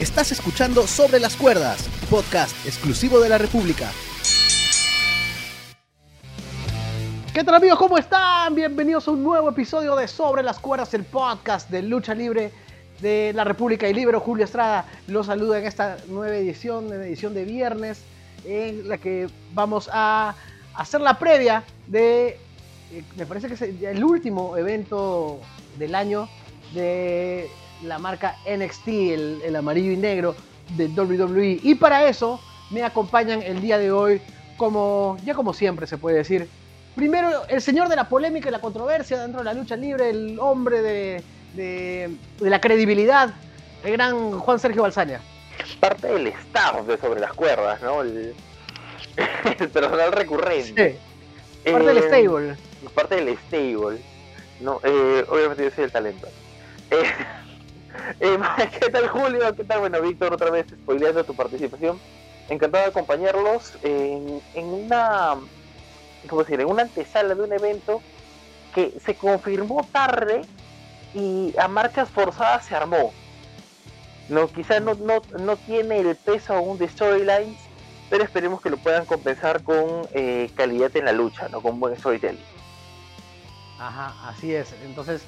Estás escuchando Sobre las Cuerdas, podcast exclusivo de la República. ¿Qué tal amigos? ¿Cómo están? Bienvenidos a un nuevo episodio de Sobre las Cuerdas, el podcast de lucha libre de la República y Libro. Julio Estrada los saluda en esta nueva edición, en edición de viernes, en la que vamos a hacer la previa de, eh, me parece que es el último evento del año de la marca NXT, el, amarillo y negro de WWE. Y para eso me acompañan el día de hoy, como ya como siempre se puede decir. Primero, el señor de la polémica y la controversia dentro de la lucha libre, el hombre de, de, la credibilidad, el gran Juan Sergio Balsaña. Parte del staff de Sobre las Cuerdas, ¿no? El, personal recurrente. Sí. Parte del eh, stable. Parte del stable. No, eh, obviamente yo soy el talento. Eh, eh, ¿Qué tal Julio? ¿Qué tal? Bueno, Víctor, otra vez spoileando tu participación. Encantado de acompañarlos en, una, ¿cómo decir? En una antesala de un evento que se confirmó tarde y a marcas forzadas se armó. No, quizás no, no, tiene el peso aún de storylines, pero esperemos que lo puedan compensar con eh, calidad en la lucha, ¿no? con buen storytelling. Ajá, así es. Entonces,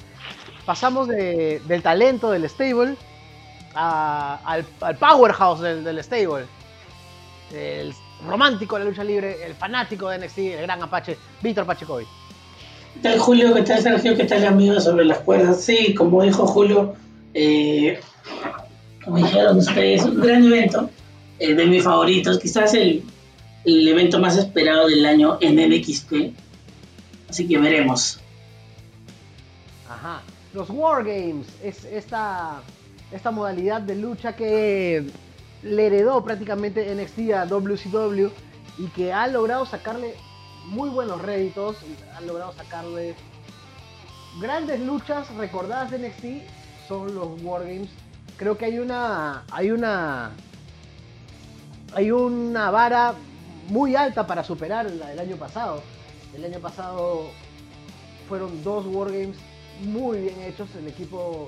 pasamos del talento del stable al, powerhouse del, stable. El romántico de la lucha libre, el fanático de NXT, el gran Apache, Víctor Pachecovi. ¿Qué tal Julio? ¿Qué tal Sergio? ¿Qué tal amigos sobre las cuerdas? Sí, como dijo Julio, eh, como dijeron ustedes, un gran evento eh, de mis favoritos, quizás el, el evento más esperado del año en NXT. Así que veremos. Ajá. Los Wargames es esta, esta modalidad de lucha que le heredó prácticamente NXT a WCW y que ha logrado sacarle muy buenos réditos, ha logrado sacarle grandes luchas recordadas de NXT son los Wargames. Creo que hay una hay una hay una vara muy alta para superar la del año pasado. El año pasado fueron dos Wargames muy bien hechos. El equipo,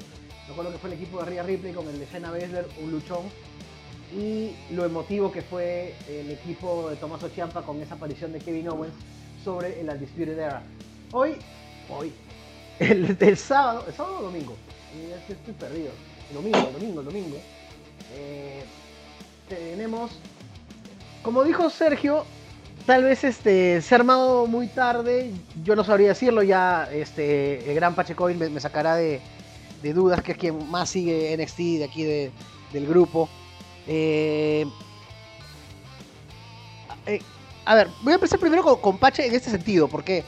recuerdo que fue el equipo de Rhea Ripley con el de Shayna Baszler, un luchón. Y lo emotivo que fue el equipo de Tommaso Ciampa con esa aparición de Kevin Owens sobre el Undisputed Era. Hoy, hoy, el, sábado, el sábado o domingo, estoy perdido. El domingo, el domingo, el domingo. Eh, tenemos, como dijo Sergio, tal vez este, se ha armado muy tarde, yo no sabría decirlo, ya este, el gran Pachecoin me, me sacará de, dudas, que es quien más sigue NXT de aquí del grupo. Eh, eh, a ver, voy a empezar primero con, Pache en este sentido, porque,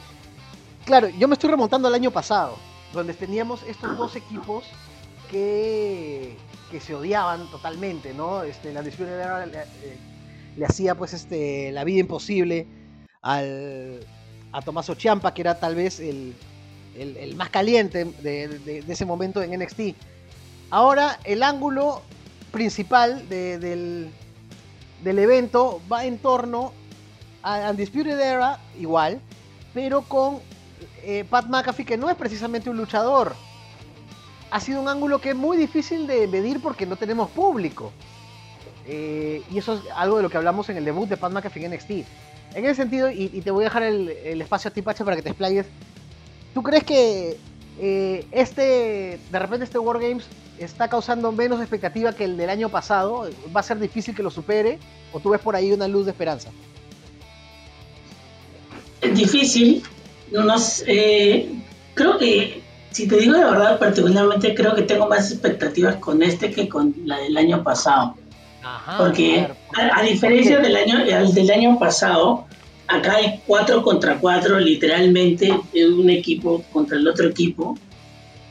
claro, yo me estoy remontando al año pasado, donde teníamos estos dos equipos que, que se odiaban totalmente, ¿no? Este, la disputa era... Eh, le hacía pues este, la vida imposible al, a Tomaso Chiampa, que era tal vez el, más caliente de, ese momento en NXT. Ahora el ángulo principal del, evento va en torno a Undisputed Era, igual, pero con eh, Pat McAfee, que no es precisamente un luchador. Ha sido un ángulo que es muy difícil de medir porque no tenemos público. Eh, y eso es algo de lo que hablamos en el debut de Pat McAfee en NXT. En ese sentido, y, te voy a dejar el, espacio a ti, Pacha, para que te explayes. ¿Tú crees que eh, este, de repente este Wargames está causando menos expectativa que el del año pasado? ¿Va a ser difícil que lo supere? ¿O tú ves por ahí una luz de esperanza? Es difícil. No, eh, creo que, si te digo la verdad, particularmente creo que tengo más expectativas con este que con la del año pasado. Porque a, diferencia del año, del año pasado, acá hay 4 contra 4, literalmente, un equipo contra el otro equipo.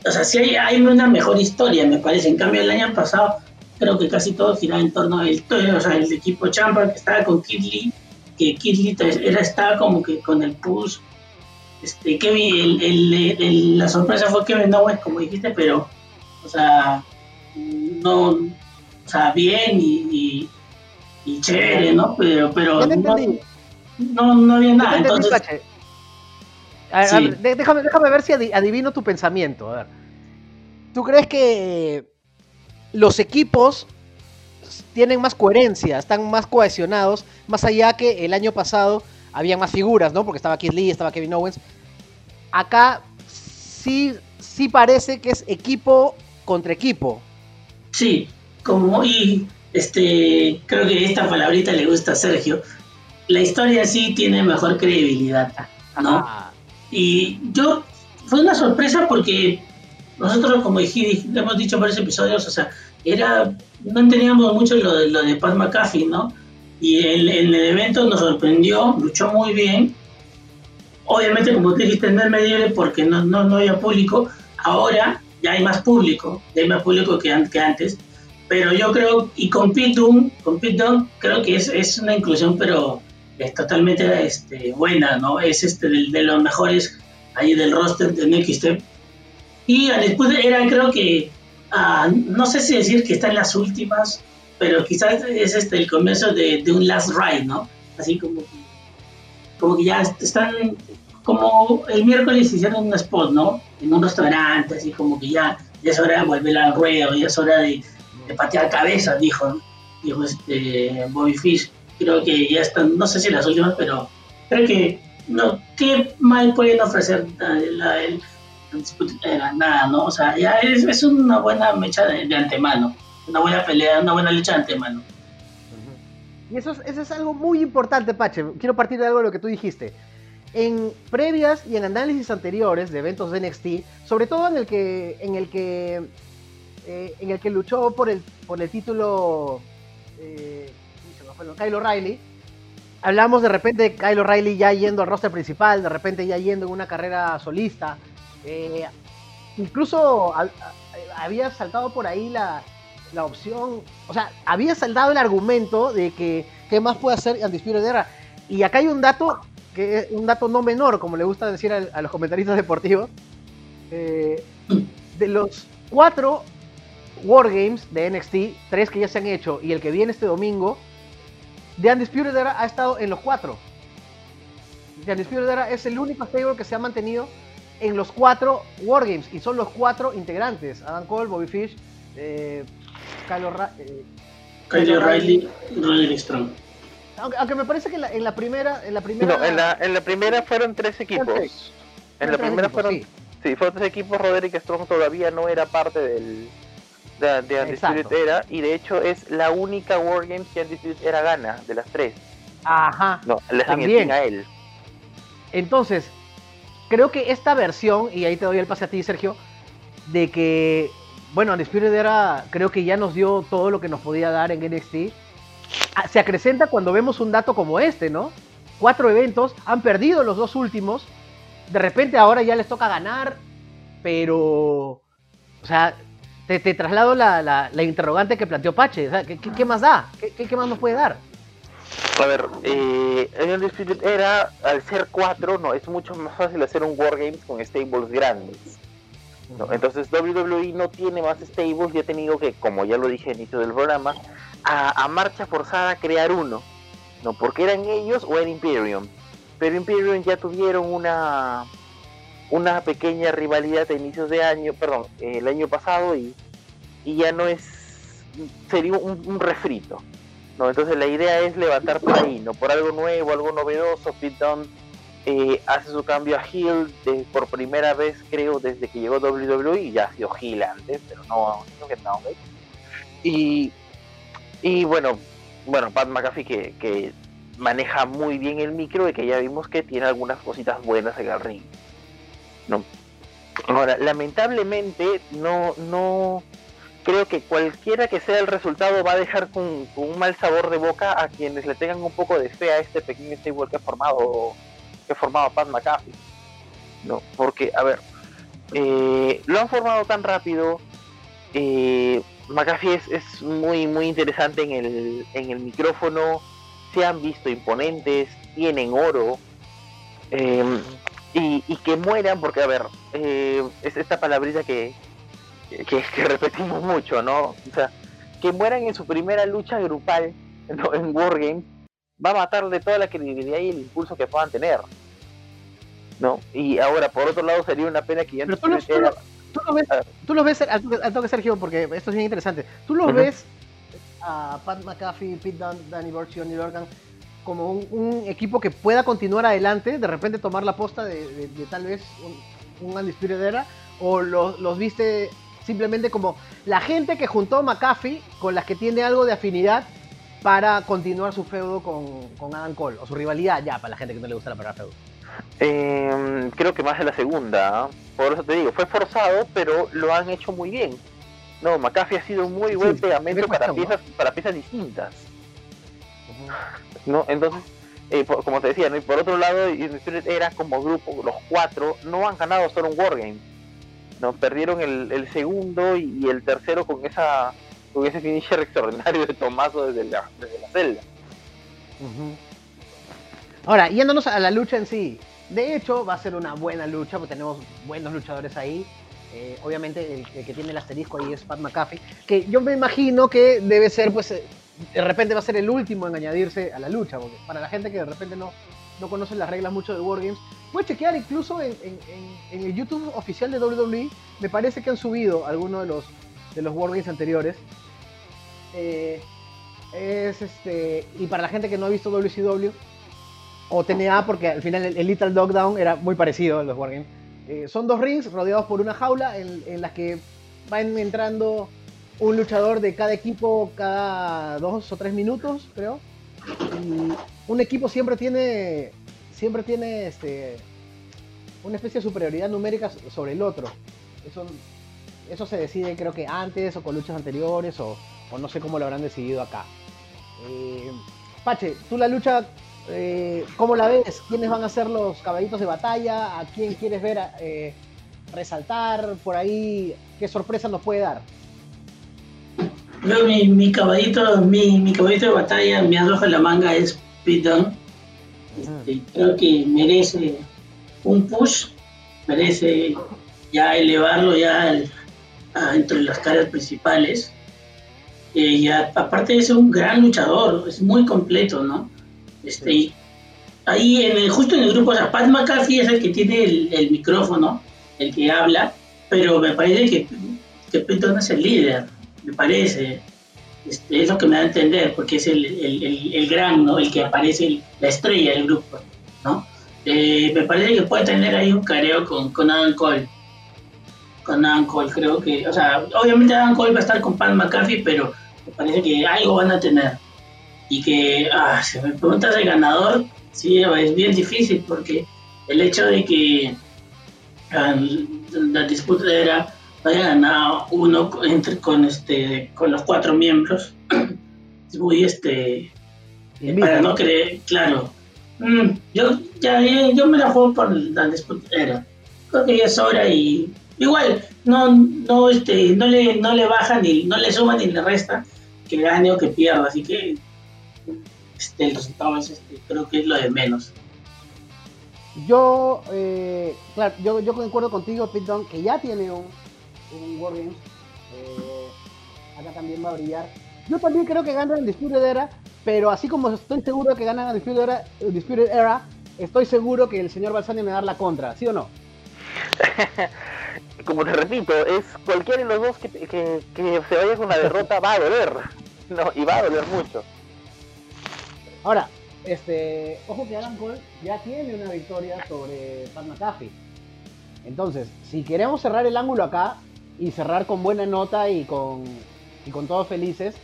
O sea, sí hay, hay, una mejor historia, me parece. En cambio, el año pasado, creo que casi todo giraba en torno al o sea, el equipo Champa que estaba con Kid que Kid era, estaba como que con el push. Este, Kevin, el, la sorpresa fue Kevin Owens, como dijiste, pero, o sea, no, o sea, bien y, y, chévere, ¿no? Pero, pero no, no, había nada. Entonces, déjame, déjame ver si adivino tu pensamiento. A ver. ¿Tú crees que los equipos tienen más coherencia, están más cohesionados, más allá que el año pasado había más figuras, ¿no? Porque estaba Keith Lee, estaba Kevin Owens. Acá sí, sí parece que es equipo contra equipo. Sí, como y este creo que esta palabrita le gusta a Sergio. La historia sí tiene mejor credibilidad, ¿no? Y yo fue una sorpresa porque nosotros como dije, hemos dicho en varios episodios, o sea, era no entendíamos mucho lo de, lo de Pat McAfee, ¿no? Y en, el evento nos sorprendió, luchó muy bien. Obviamente, como te dijiste, no es medible porque no, no, no había público. Ahora ya hay más público, ya hay más público que, que antes. Pero yo creo, y con Pete Dunne, con Pete Dunne creo que es, es una inclusión, pero es totalmente este, buena, ¿no? Es este, de, de los mejores ahí del roster de Step. Y después era, creo que Ah, no sé si decir que está en las últimas, pero quizás es este el comienzo de, un last ride, ¿no? Así como que, como que ya están, como el miércoles hicieron un spot, ¿no? En un restaurante, así como que ya, ya es hora de volver al ruedo, ya es hora de, patear cabeza, dijo, dijo este Bobby Fish. Creo que ya están, no sé si las últimas, pero creo que no, ¿qué mal pueden ofrecer la, el, nada, ¿no? O sea, ya es, es una buena mecha de, antemano, una buena pelea, una buena lucha de antemano. Y eso es, eso es algo muy importante, Pache. Quiero partir de algo de lo que tú dijiste. En previas y en análisis anteriores de eventos de NXT, sobre todo en el que, en el que, eh, en el que luchó por el, por el título eh, Kyle O'Reilly, hablamos de repente de Kyle O'Reilly ya yendo al roster principal, de repente ya yendo en una carrera solista, eh, incluso había saltado por ahí la, opción, o sea, había saltado el argumento de que qué más puede hacer Undisputed Era. Y acá hay un dato, que es un dato no menor, como le gusta decir a, los comentaristas deportivos. Eh, de los cuatro Wargames de NXT, tres que ya se han hecho y el que viene este domingo, The Undisputed Era ha estado en los cuatro. The Undisputed Era es el único stable que se ha mantenido en los cuatro Wargames y son los cuatro integrantes: Adam Cole, Bobby Fish, eh, Kyle, eh, O'Reilly y Roderick Strong. Aunque, me parece que en la, primera. En la primera, no, en la, en la primera fueron tres equipos. En la primera fueron. Sí. fueron tres equipos. Roderick Strong todavía no era parte del. De, de Undisputed Era y de hecho es la única Wargames que Undisputed Era gana de las tres. Ajá. No, le hacen a él. Entonces, creo que esta versión, y ahí te doy el pase a ti, Sergio, de que, bueno, Undisputed Era creo que ya nos dio todo lo que nos podía dar en NXT. Ah, se acrecenta cuando vemos un dato como este, ¿no? Cuatro eventos, han perdido los dos últimos, de repente ahora ya les toca ganar, pero, o sea, te, traslado la, interrogante que planteó Pache, ¿qué, más da? ¿Qué, más nos puede dar? A ver, eh, Era, al ser cuatro, no, es mucho más fácil hacer un Wargames con stables grandes. Entonces WWE no tiene más stables y ha tenido que, como ya lo dije al inicio del programa, a, marcha forzada crear uno. No, porque eran ellos o era Imperium. Pero Imperium ya tuvieron una una pequeña rivalidad a inicios de año, perdón, el año pasado y, y ya no es sería un refrito. ¿no? Entonces la idea es levantar por ahí, ¿no? Por algo nuevo, algo novedoso, Pete eh, hace su cambio a Hill de, por primera vez, creo, desde que llegó WWE, ya ha sido Hill antes, pero no, no que no, y, y bueno, bueno, Pat McAfee que, que maneja muy bien el micro y que ya vimos que tiene algunas cositas buenas en el ring. ¿No? Ahora, lamentablemente no, no, creo que cualquiera que sea el resultado va a dejar con, un mal sabor de boca a quienes le tengan un poco de fe a este pequeño stable que ha formado que ha formado Pat McAfee no porque a ver eh, lo han formado tan rápido eh, McAfee es, muy muy interesante en el, en el micrófono se han visto imponentes tienen oro em, y, y, que mueran porque a ver eh, es esta palabrita que, que, repetimos mucho, ¿no? O sea, que mueran en su primera lucha grupal en Wargames va a matarle toda la credibilidad y el impulso que puedan tener. ¿No? Y ahora, por otro lado, sería una pena que ya tú, lo, ves, tú lo ves al, toque Sergio, porque esto es bien interesante. Tú lo ves a Pat McAfee, Pete Dunne, Danny Burch Johnny Lorcan como un, equipo que pueda continuar adelante, de repente tomar la posta de, tal vez un, un Undisputed Era, o los, los viste simplemente como la gente que juntó McAfee con las que tiene algo de afinidad para continuar su feudo con, con Adam Cole, o su rivalidad ya, para la gente que no le gusta la palabra feudo. Em, creo que más de la segunda, ¿ah? por eso te digo, fue forzado, pero lo han hecho muy bien. No, McAfee ha sido un muy buen pegamento para piezas, para piezas distintas. ¿No? Entonces, eh, como te decía, y por otro lado, era como grupo, los cuatro no han ganado solo un Wargame. ¿no? Perdieron el, segundo y, el tercero con esa con ese finisher extraordinario de Tomaso desde la, desde la celda. Ahora, yéndonos a la lucha en sí, de hecho va a ser una buena lucha, porque tenemos buenos luchadores ahí. Eh, obviamente el, que tiene el asterisco ahí es Pat McAfee, que yo me imagino que debe ser, pues, eh, de repente va a ser el último en añadirse a la lucha, porque para la gente que de repente no, no conoce las reglas mucho de Wargames, puede chequear incluso en, el YouTube oficial de WWE, me parece que han subido algunos de los, de los Wargames anteriores. Eh, es este, y para la gente que no ha visto WCW, o TNA, porque al final el, Little Dogdown era muy parecido a los Wargames. Eh, son dos rings rodeados por una jaula en las que van entrando un luchador de cada equipo cada dos o tres minutos, creo. Y un equipo siempre tiene siempre tiene este una especie de superioridad numérica sobre el otro. Eso, eso se decide creo que antes o con luchas anteriores o, no sé cómo lo habrán decidido acá. Eh, Pache, tú la lucha eh, ¿Cómo la ves? ¿Quiénes van a ser los caballitos de batalla? ¿A quién quieres ver eh, resaltar por ahí? ¿Qué sorpresa nos puede dar? Yo, mi, caballito, mi, caballito de batalla, mi arrojo en la manga es Pete este, creo que merece un push, merece ya elevarlo ya entre las caras principales. Eh, y aparte de ser un gran luchador, es muy completo, ¿no? Este, ahí en el, justo en el grupo, o sea, Pat McCarthy es el que tiene el, micrófono, el que habla, pero me parece que, que Peyton es el líder, me parece. Este, es lo que me da a entender, porque es el, el, el, gran, ¿no? El que aparece, la estrella del grupo, ¿no? Eh, me parece que puede tener ahí un careo con, con Adam Cole. Con Adam Cole, creo que, o sea, obviamente Adam Cole va a estar con Pat McCarthy, pero me parece que algo van a tener y que, ah, si me preguntas el ganador, sí, es bien difícil porque el hecho de que ah, la disputa era haya ganado uno entre, con este con los cuatro miembros. Es muy este para no creer claro. Mm, yo ya yo me la juego por la disputa era creo que ya es hora y igual no no este no le no le baja ni no le suma ni le resta que gane o que pierda. Así que este, el resultado es este, creo que es lo de menos. Yo, eh, claro, yo, yo concuerdo contigo, Pete que ya tiene un, un Wargames. Eh, acá también va a brillar. Yo también creo que gana el Disputed Era, pero así como estoy seguro que gana el Disputed Era, el Disputed Era estoy seguro que el señor Balsani me va a dar la contra, ¿sí o no? como te repito, es cualquiera de los dos que, que, que se vaya con la derrota va a doler. No, y va a doler mucho. Ahora, este, ojo que Adam Cole ya tiene una victoria sobre Pat McAfee. Entonces, si queremos cerrar el ángulo acá y cerrar con buena nota y con, y con todos felices,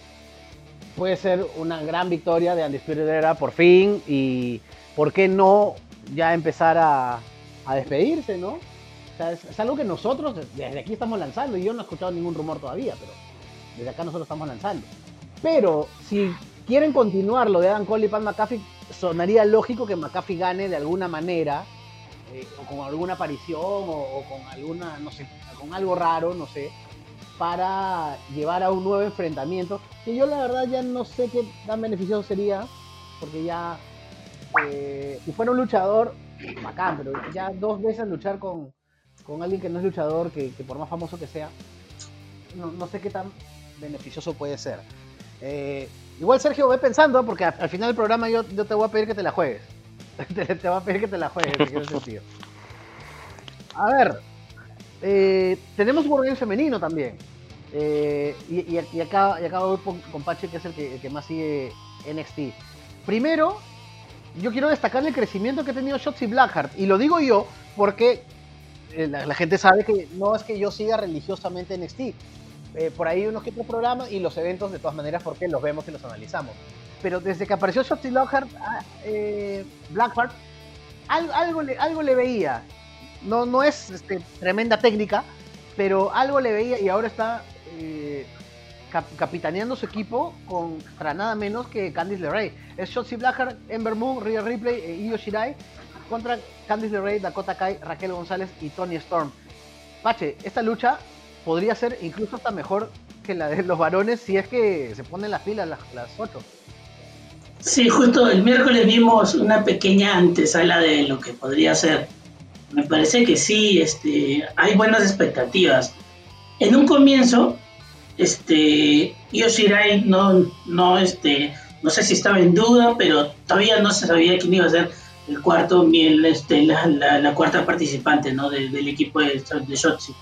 puede ser una gran victoria de Andy Era por fin y por qué no ya empezar a, a despedirse, ¿no? O sea, es, algo que nosotros desde aquí estamos lanzando y yo no he escuchado ningún rumor todavía, pero desde acá nosotros estamos lanzando. Pero si quieren continuar lo de Adam Cole y Pat McAfee, sonaría lógico que McAfee gane de alguna manera, eh, o con alguna aparición, o, con alguna, no sé, con algo raro, no sé, para llevar a un nuevo enfrentamiento, que yo la verdad ya no sé qué tan beneficioso sería, porque ya, eh, si fuera un luchador, bacán, pero ya dos veces luchar con, alguien que no es luchador, que, por más famoso que sea, no, no sé qué tan beneficioso puede ser. Eh, Igual Sergio, ve pensando, porque al, final del programa yo, te voy a pedir que te la juegues. te, voy a pedir que te la juegues, en sentido. A ver, eh, tenemos un femenino también. Eh, y, y, y acá voy con Pache, que es el que, más sigue NXT. Primero, yo quiero destacar el crecimiento que ha tenido Shotzi Blackheart. Y lo digo yo porque eh, la, gente sabe que no es que yo siga religiosamente NXT. Por ahí unos que otros programas y los eventos de todas maneras porque los vemos y los analizamos. Pero desde que apareció Shotzi Blackheart, ah, Blackheart algo, le, algo le veía. No, no es este, tremenda técnica, pero algo le veía y ahora está eh, capitaneando su equipo contra nada menos que Candice LeRae. Es Shotzi Blackheart, Ember Moon, Rhea Ripley e Io Shirai contra Candice LeRae, Dakota Kai, Raquel González y Tony Storm. Pache, esta lucha podría ser incluso hasta mejor que la de los varones si es que se ponen las pilas las, las 8. Sí, justo el miércoles vimos una pequeña antesala de lo que podría ser. Me parece que sí, este, hay buenas expectativas. En un comienzo, este, Yoshirai no, no, este, no sé si estaba en duda, pero todavía no se sabía quién iba a ser el cuarto, este, la, la, cuarta participante ¿no? del equipo de, de Shotzi.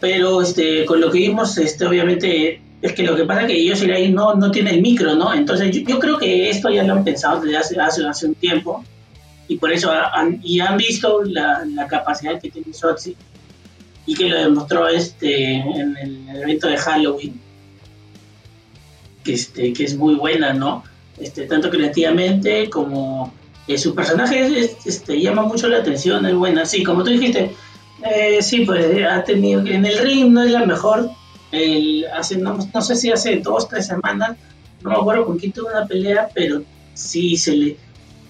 Pero este, con lo que vimos, este, obviamente es que lo que pasa es que Yoshirai no, no tiene el micro, ¿no? Entonces yo, creo que esto ya lo han pensado desde hace, hace, un tiempo y por eso han, y han visto la, la capacidad que tiene Shotzi y que lo demostró este en el, evento de Halloween que, este, que es muy buena, ¿no? Este, tanto creativamente como eh, su personaje este, llama mucho la atención, es buena, sí, como tú dijiste, eh, sí, pues ha tenido, en el ring no es la mejor, el, hace, no, sé si hace dos, tres semanas, no me acuerdo con quién tuvo una pelea, pero sí se le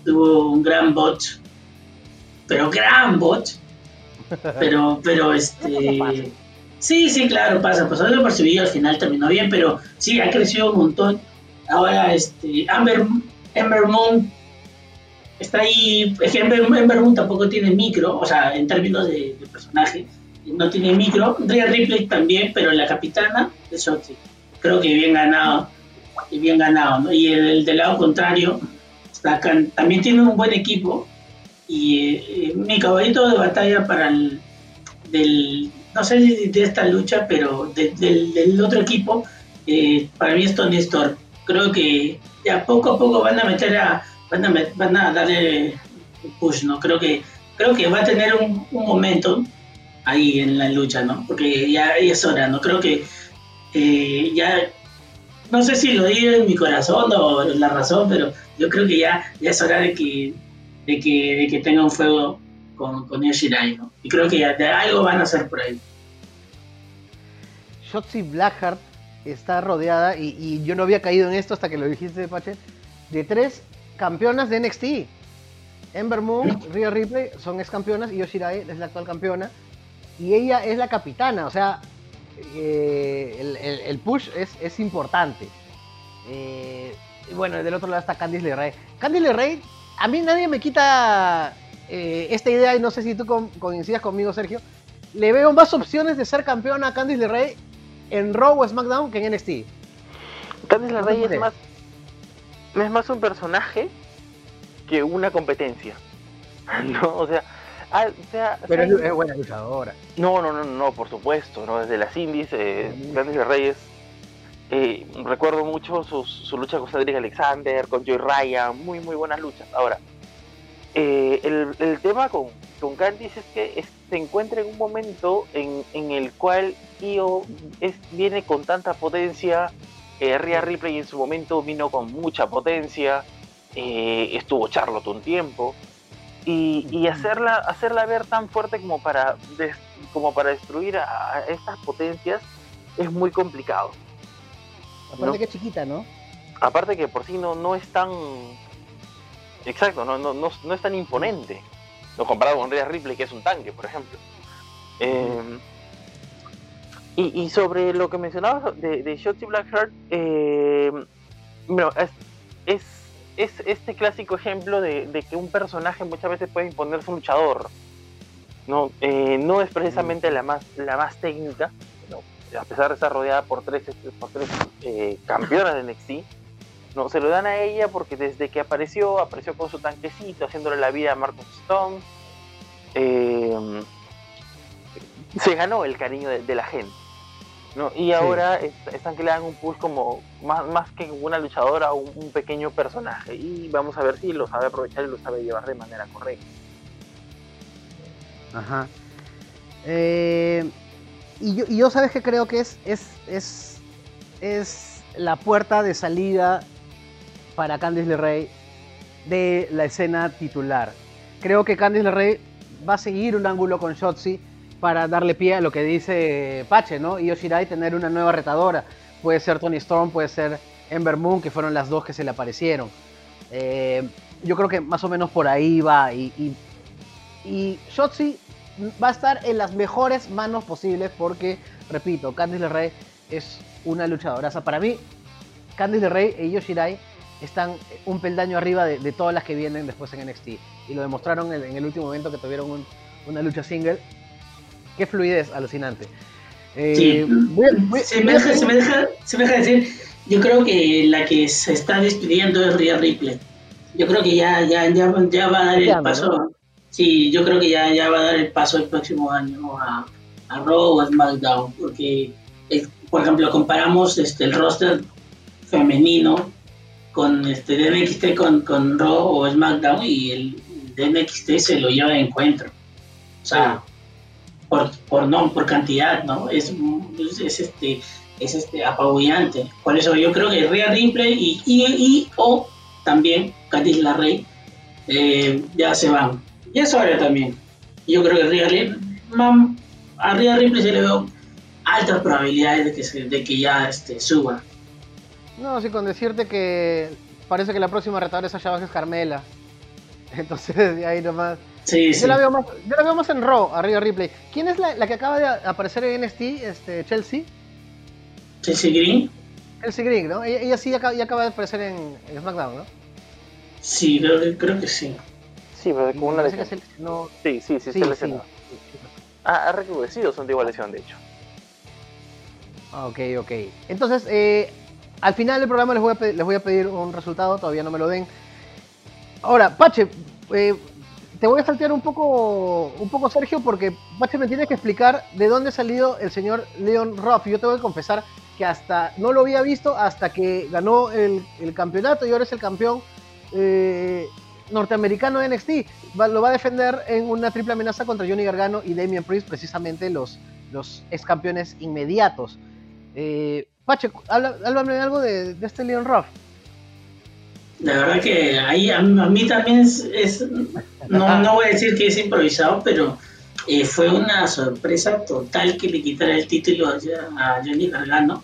tuvo un gran bot, pero gran bot, pero, pero este... Sí, sí, claro, pasa, pues lo percibí al final terminó bien, pero sí, ha crecido un montón. Ahora, este, Amber, Moon está ahí, es que Amber, Moon tampoco tiene micro, o sea, en términos de, de personaje, no tiene micro. Rhea Ripley también, pero la capitana de Shotzi. Creo que bien ganado. Y bien ganado. Y el, del lado contrario, también tiene un buen equipo. Y eh, mi caballito de batalla para el. Del, no sé de esta lucha, pero del, otro equipo, eh, para mí es Tony Storm. Creo que ya poco a poco van a meter a. Van a, van a darle push, ¿no? Creo que, creo que va a tener un momento ahí en la lucha, ¿no? Porque ya es hora, ¿no? Creo que eh, ya, no sé si lo digo en mi corazón o la razón, pero yo creo que ya, ya es hora de que, de que, de que tenga un fuego con, con Yoshirai, ¿no? Y creo que ya de algo van a hacer por ahí. Shotzi Blackheart está rodeada, y, yo no había caído en esto hasta que lo dijiste, Pache, de tres campeonas de NXT. Ember Moon, Rhea Ripley son ex campeonas y Yoshirai es la actual campeona y ella es la capitana, o sea, eh, el, push es, importante. Eh, bueno, del otro lado está Candice LeRae. Candice LeRae, a mí nadie me quita eh, esta idea, y no sé si tú coincidas conmigo, Sergio. Le veo más opciones de ser campeona a Candice LeRae en Raw o SmackDown que en NXT. Candice LeRae es más, es más un personaje que una competencia. ¿no? O sea, Ah, pero es, buena luchadora. No, no, no, no, por supuesto, ¿no? Desde las indies, eh, Grandes Reyes. Eh, recuerdo mucho su, su, lucha con Cedric Alexander, con Joy Ryan, muy, muy buenas luchas. Ahora, eh, el, el, tema con, con Candice es que se encuentra en un momento en, en el cual Io es, viene con tanta potencia, eh, Rhea Ripley en su momento vino con mucha potencia, eh, estuvo Charlotte un tiempo, y, hacerla, hacerla ver tan fuerte como para, como para destruir a, estas potencias es muy complicado. Aparte que es chiquita, ¿no? Aparte que por sí no, no es tan... Exacto, no, no, no, es tan imponente. Lo comparado con Rhea Ripley, que es un tanque, por ejemplo. Em, y, sobre lo que mencionabas de, de Shotzi Blackheart, eh, bueno, es es este clásico ejemplo de, que un personaje muchas veces puede imponerse un luchador. No, eh, no es precisamente la más, la más técnica, a pesar de estar rodeada por tres, por tres eh, campeonas de NXT. No, se lo dan a ella porque desde que apareció, apareció con su tanquecito, haciéndole la vida a Marcus Stone. Eh, se ganó el cariño de, la gente. ¿No? Y ahora están que le dan un push como más, más que una luchadora, un, un pequeño personaje. Y vamos a ver si lo sabe aprovechar y lo sabe llevar de manera correcta. Ajá. Eh, y, yo, y, yo, sabes que creo que es, es, es, es la puerta de salida para Candice LeRae de la escena titular. Creo que Candice LeRae va a seguir un ángulo con Shotzi para darle pie a lo que dice Pache, ¿no? Y Yoshirai tener una nueva retadora. Puede ser Tony Storm, puede ser Ember Moon, que fueron las dos que se le aparecieron. Eh, yo creo que más o menos por ahí va. Y, Shotzi va a estar en las mejores manos posibles porque, repito, Candice LeRae es una luchadora. O sea, para mí, Candice LeRae y Yoshirai están un peldaño arriba de, todas las que vienen después en NXT. Y lo demostraron en, en el último momento que tuvieron un, una lucha single. Qué fluidez, alucinante. Eh, sí. voy a, voy, se, me deja, se, me deja, se me deja decir, yo creo que la que se está despidiendo es Rhea Ripley. Yo creo que ya, ya, ya, ya va a dar el paso. ¿no? Sí, yo creo que ya, ya va a dar el paso el próximo año a, a Raw o a SmackDown, porque, por ejemplo, comparamos este, el roster femenino con este con, con Raw o SmackDown y el de NXT se lo lleva de encuentro. O sea, por, por no, por cantidad, ¿no? Es, es, es este es este apabullante. Por eso yo creo que Rhea Ripley y, y, y o también Candice LeRae eh, ya se van. Y eso ahora también. Yo creo que Rhea Ripley, a Rhea Ripley se le veo altas probabilidades de que, se, de que ya este, suba. No, sí, con decirte que parece que la próxima retadora es Sasha es Carmela. Entonces, ahí nomás. Sí, yo, sí. La veo más, yo la veo más en Raw, arriba Ripley. ¿Quién es la, la, que acaba de aparecer en NXT? Este, Chelsea. Chelsea Green. Chelsea Green, ¿no? Ella, ella sí acaba, ya acaba de aparecer en, en, SmackDown, ¿no? Sí, creo, creo que sí. Sí, pero con una lesión. Se, no... Sí, sí, sí, sí, se lesionó. Sí. Ha, ha recrudecido su antigua lesión, de hecho. Ok, ok. Entonces, eh, al final del programa les voy, a pedir, les voy a pedir un resultado, todavía no me lo den. Ahora, Pache, eh, te voy a saltear un poco, un poco, Sergio, porque Pache me tiene que explicar de dónde ha salido el señor Leon Ruff. Yo te voy a confesar que hasta no lo había visto hasta que ganó el, campeonato y ahora es el campeón eh, norteamericano de NXT. Va, lo va a defender en una triple amenaza contra Johnny Gargano y Damian Priest, precisamente los, los ex campeones inmediatos. Eh, Pache, háblame algo de, de este Leon Ruff. La verdad que ahí a, mí también es, es no, no, voy a decir que es improvisado, pero eh, fue una sorpresa total que le quitara el título a, Johnny Gargano.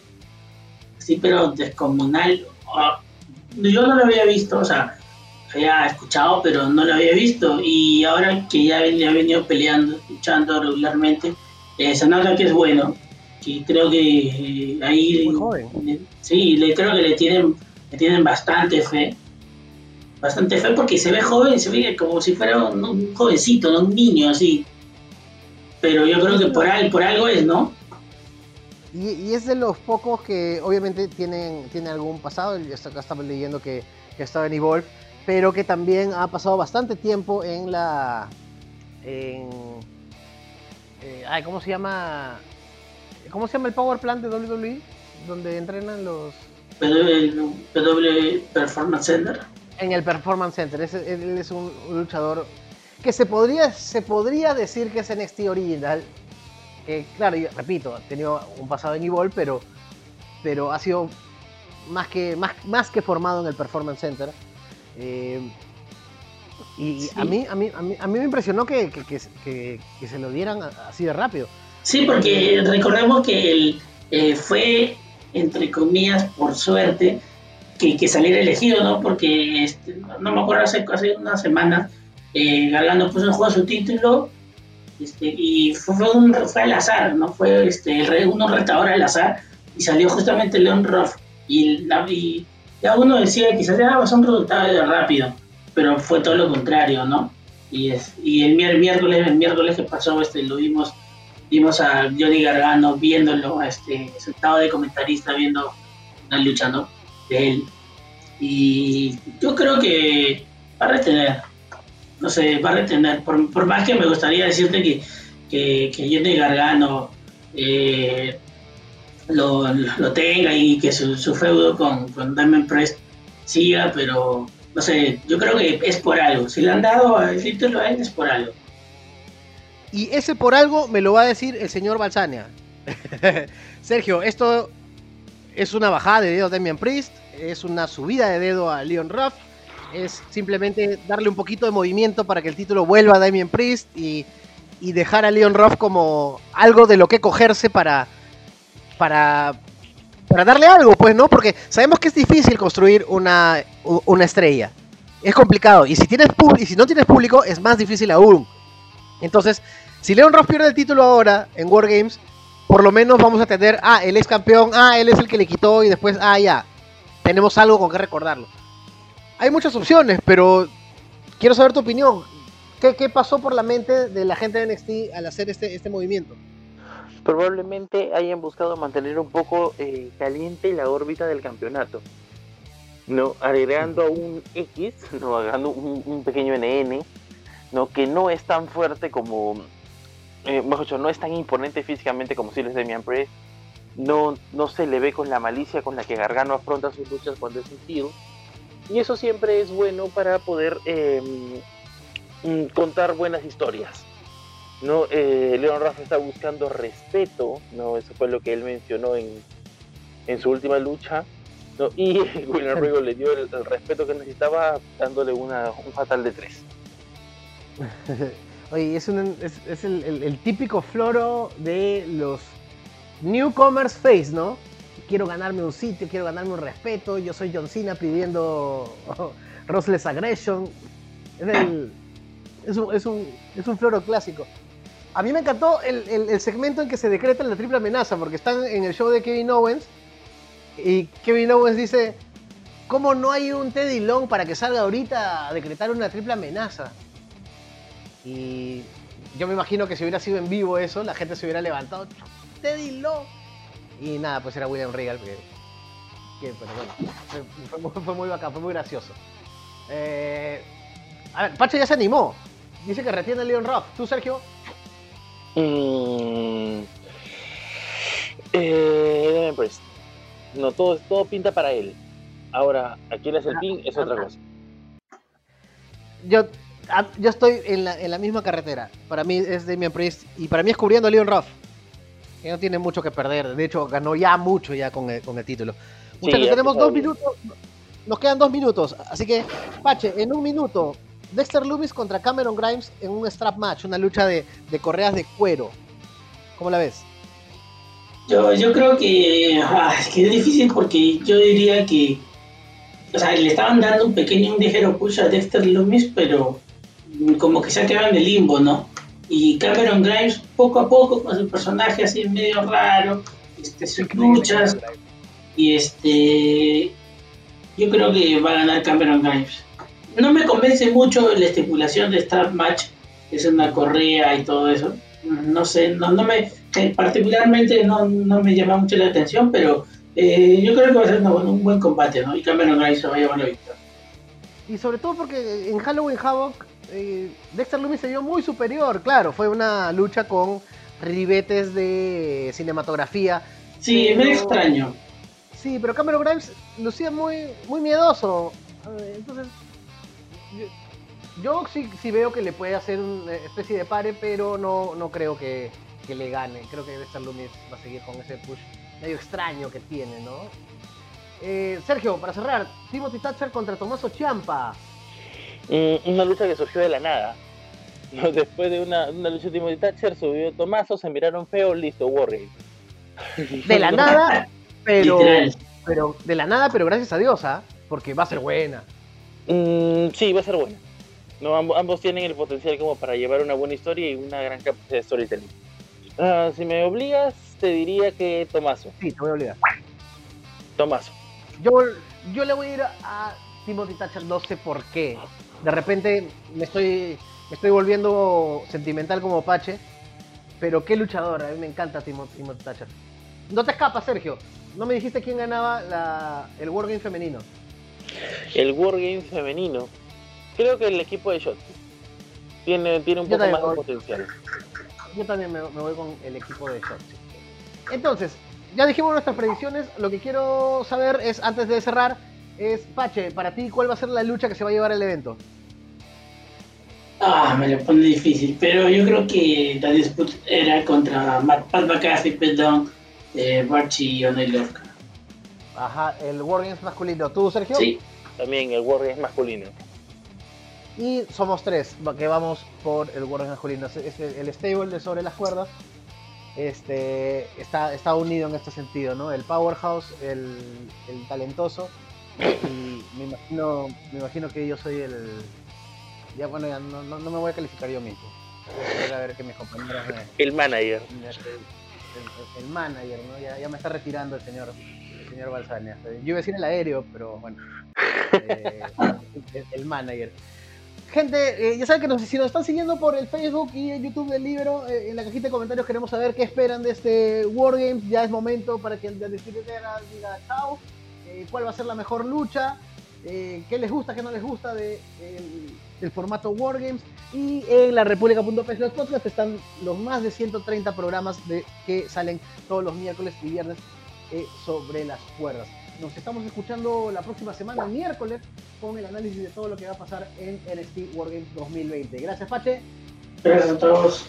Sí, pero descomunal. Oh, yo no lo había visto, o sea, había escuchado, pero no lo había visto. Y ahora que ya le ha venido peleando, escuchando regularmente, eh, se nota que es bueno. Y creo que eh, ahí. Eh, sí, le, creo que le tienen, le tienen bastante fe bastante fe porque se ve joven, se ve como si fuera un, un jovencito, ¿no? un niño así. Pero yo creo que por, al, por algo es, ¿no? Y, y, es de los pocos que obviamente tienen, tienen algún pasado, acá estaba leyendo que, que estaba en Evolve, pero que también ha pasado bastante tiempo en la... En, eh, ay, ¿cómo se llama? ¿Cómo se llama el Power Plant de WWE? Donde entrenan los... PW Performance Center en el Performance Center. Es, él es un, luchador que se podría, se podría decir que es NXT original. Que, claro, yo, repito, ha tenido un pasado en Evolve, pero, pero ha sido más que, más, más que formado en el Performance Center. Eh, y sí. a, mí, a, mí, a, mí, a mí me impresionó que, que, que, que, se lo dieran así de rápido. Sí, porque recordemos que él eh, fue, entre comillas, por suerte, que, que, saliera elegido, ¿no? Porque este, no me acuerdo hace, hace una semana eh, puso en juego su título este, y fue, un, fue al azar, ¿no? Fue este, uno retador al azar y salió justamente Leon Ruff y, ya uno decía quizás era un resultado rápido, pero fue todo lo contrario, ¿no? Y, es, y el, miércoles, el miércoles que pasó este, lo vimos, vimos a Johnny Gargano viéndolo, este, sentado de comentarista viendo la lucha, ¿no? De él. Y yo creo que va a retener, no sé, va a retener, por, por más que me gustaría decirte que, que, que Johnny Gargano eh, lo, lo tenga y que su, su feudo con, con Diamond Press siga, pero no sé, yo creo que es por algo. Si le han dado el título a él es por algo. Y ese por algo me lo va a decir el señor Balsania. Sergio, esto es una bajada de dedo a Damian Priest, es una subida de dedo a Leon Ruff, es simplemente darle un poquito de movimiento para que el título vuelva a Damian Priest y, y dejar a Leon Ruff como algo de lo que cogerse para, para, para darle algo, pues, ¿no? Porque sabemos que es difícil construir una, una estrella. Es complicado. Y si, tienes y si no tienes público, es más difícil aún. Entonces, si Leon Ruff pierde el título ahora en Wargames, por lo menos vamos a tener, ah, él es campeón, ah, él es el que le quitó y después, ah, ya, tenemos algo con que recordarlo. Hay muchas opciones, pero quiero saber tu opinión. ¿Qué, qué pasó por la mente de la gente de NXT al hacer este, este movimiento? Probablemente hayan buscado mantener un poco eh, caliente la órbita del campeonato. ¿no? agregando un X, no agregando un, un pequeño NN, ¿no? que no es tan fuerte como eh, no es tan imponente físicamente como si les Demian Priest. No, no se le ve con la malicia con la que Gargano afronta sus luchas cuando es un Y eso siempre es bueno para poder em, mm, contar buenas historias. ¿no? Eh, Leon Ruff está buscando respeto, ¿no? eso fue lo que él mencionó en, en su última lucha. ¿no? Y William Regal le dio el, respeto que necesitaba dándole una, un fatal de tres. Oye, es, es, el, típico floro de los newcomers face, ¿no? Quiero ganarme un sitio, quiero ganarme un respeto. Yo soy John Cena pidiendo oh, Rossless Aggression. Es, un, es, un, floro clásico. A mí me encantó el, segmento en que se decreta la triple amenaza, porque están en el show de Kevin Owens y Kevin Owens dice, ¿cómo no hay un Teddy Long para que salga ahorita a decretar una triple amenaza? Y yo me imagino que si hubiera sido en vivo eso, la gente se hubiera levantado. Teddy Long. Y nada, pues era William Regal. Que, bueno, fue, muy bacán, fue muy gracioso. Eh, a ver, Pacho ya se animó. Dice que retiene a Leon Rock. ¿Tú, Sergio? Mm, eh, pues, no, todo, todo pinta para él. Ahora, a quién es el ah, pin es otra cosa. Yo Ah, yo estoy en la, en la, misma carretera. Para mí es Damian Priest y para mí es cubriendo a Leon Ruff. Que no tiene mucho que perder. De hecho, ganó ya mucho ya con el, con el título. Muchachos, tenemos dos minutos. Nos quedan dos minutos. Así que, Pache, en un minuto, Dexter Loomis contra Cameron Grimes en un strap match, una lucha de, de correas de cuero. ¿Cómo la ves? Yo, yo creo que, ah, es que es difícil porque yo diría que o sea, le estaban dando un pequeño un ligero push a Dexter Loomis, pero como que se ha quedado en el limbo, ¿no? Y Cameron Grimes poco a poco con su personaje así medio raro, este, sus luchas, y este, yo creo que va a ganar Cameron Grimes. No me convence mucho la estipulación de Star Match, que es una correa y todo eso. No sé, no, no me, particularmente no, no me llama mucho la atención, pero eh, yo creo que va a ser un buen combate, ¿no? Y Cameron Grimes se va a llevar la victoria. Y sobre todo porque en Halloween Havoc eh, Dexter Lumis se vio muy superior, claro, fue una lucha con ribetes de cinematografía. Sí, es medio extraño. Sí, pero Cameron Grimes lucía muy, muy miedoso. Entonces, yo, sí, sí, veo que le puede hacer una especie de pare, pero no, no creo que, le gane. Creo que Dexter Lumis va a seguir con ese push medio extraño que tiene, ¿no? Eh, Sergio, para cerrar, Timothy Thatcher contra Tomaso Ciampa una lucha que surgió de la nada. Después de una, una lucha de Timothy Thatcher, subió Tomaso, se miraron feo, listo, Warrior. De la nada, pero, pero de la nada, pero gracias a Dios, ¿ah? Porque va a ser buena. Mm, sí, va a ser buena. No, ambos, tienen el potencial como para llevar una buena historia y una gran capacidad de storytelling. Ah, si me obligas, te diría que Tomaso. Sí, te voy a obligar. Tomaso. Yo, yo le voy a ir a Timothy Thatcher, no sé por qué de repente me estoy, estoy volviendo sentimental como Pache, pero qué luchador, a mí me encanta Timothy Thatcher. No te escapas, Sergio. No me dijiste quién ganaba la, el Wargame femenino. El Wargame femenino. Creo que el equipo de Shot tiene, tiene un poco más de potencial. Yo también me, voy con el equipo de Shot. Entonces, ya dijimos nuestras predicciones. Lo que quiero saber es, antes de cerrar, es, Pache, para ti, ¿cuál va a ser la lucha que se va a llevar el evento? Ah, me lo pone difícil, pero yo creo que la disputa era contra Pat McAfee, Perdón, eh, Barchi y Oney Ajá, el Wargames masculino. ¿Tú, Sergio? Sí, también el Wargames masculino. Y somos tres que vamos por el Wargames masculino. Es el stable de sobre las cuerdas este, está, está unido en este sentido, ¿no? El powerhouse, el, el talentoso. Y me imagino, me imagino que yo soy el. Ya bueno, ya no, no, me voy a calificar yo mismo. Voy a ver que mis compañeros El manager. El, manager, ¿no? Ya, ya, me está retirando el señor, el señor Balsania. Yo iba a decir el aéreo, pero bueno. Eh, el manager. Gente, eh, ya saben que nos, si nos están siguiendo por el Facebook y el YouTube del libro, eh, en la cajita de comentarios queremos saber qué esperan de este Wargames. Ya es momento para que el distribuidor diga chao, cuál va a ser la mejor lucha, qué les gusta, qué no les gusta de, del formato Wargames. Y en la República.p los podcasts están los más de 130 programas de, que salen todos los miércoles y viernes sobre las cuerdas. Nos estamos escuchando la próxima semana, miércoles, con el análisis de todo lo que va a pasar en NXT Wargames 2020. Gracias, Pache. Gracias a todos.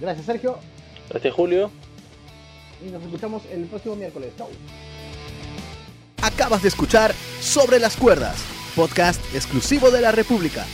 Gracias, Sergio. Gracias, Julio. Y nos escuchamos el próximo miércoles. Chau. Acabas de escuchar Sobre las Cuerdas, podcast exclusivo de la República.